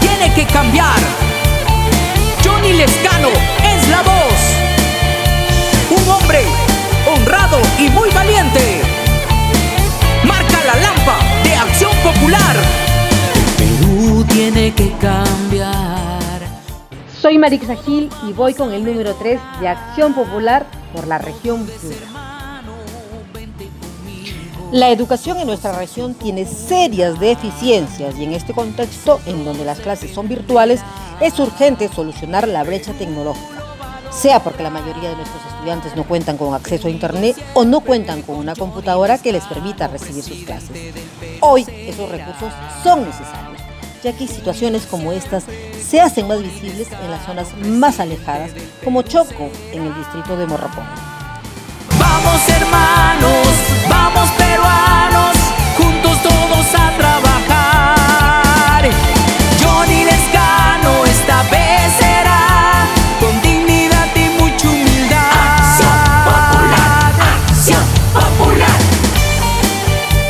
tiene que cambiar. Johnny Lescano es la voz. Un hombre honrado y muy valiente. Marca la lampa de acción popular. Perú tiene que cambiar. Soy Marixa Gil y voy con el número 3 de Acción Popular por la región Piura. La educación en nuestra región tiene serias deficiencias y en este contexto, en donde las clases son virtuales, es urgente solucionar la brecha tecnológica, sea porque la mayoría de nuestros estudiantes no cuentan con acceso a Internet o no cuentan con una computadora que les permita recibir sus clases. Hoy esos recursos son necesarios, ya que situaciones como estas se hacen más visibles en las zonas más alejadas, como Choco, en el distrito de Morropón.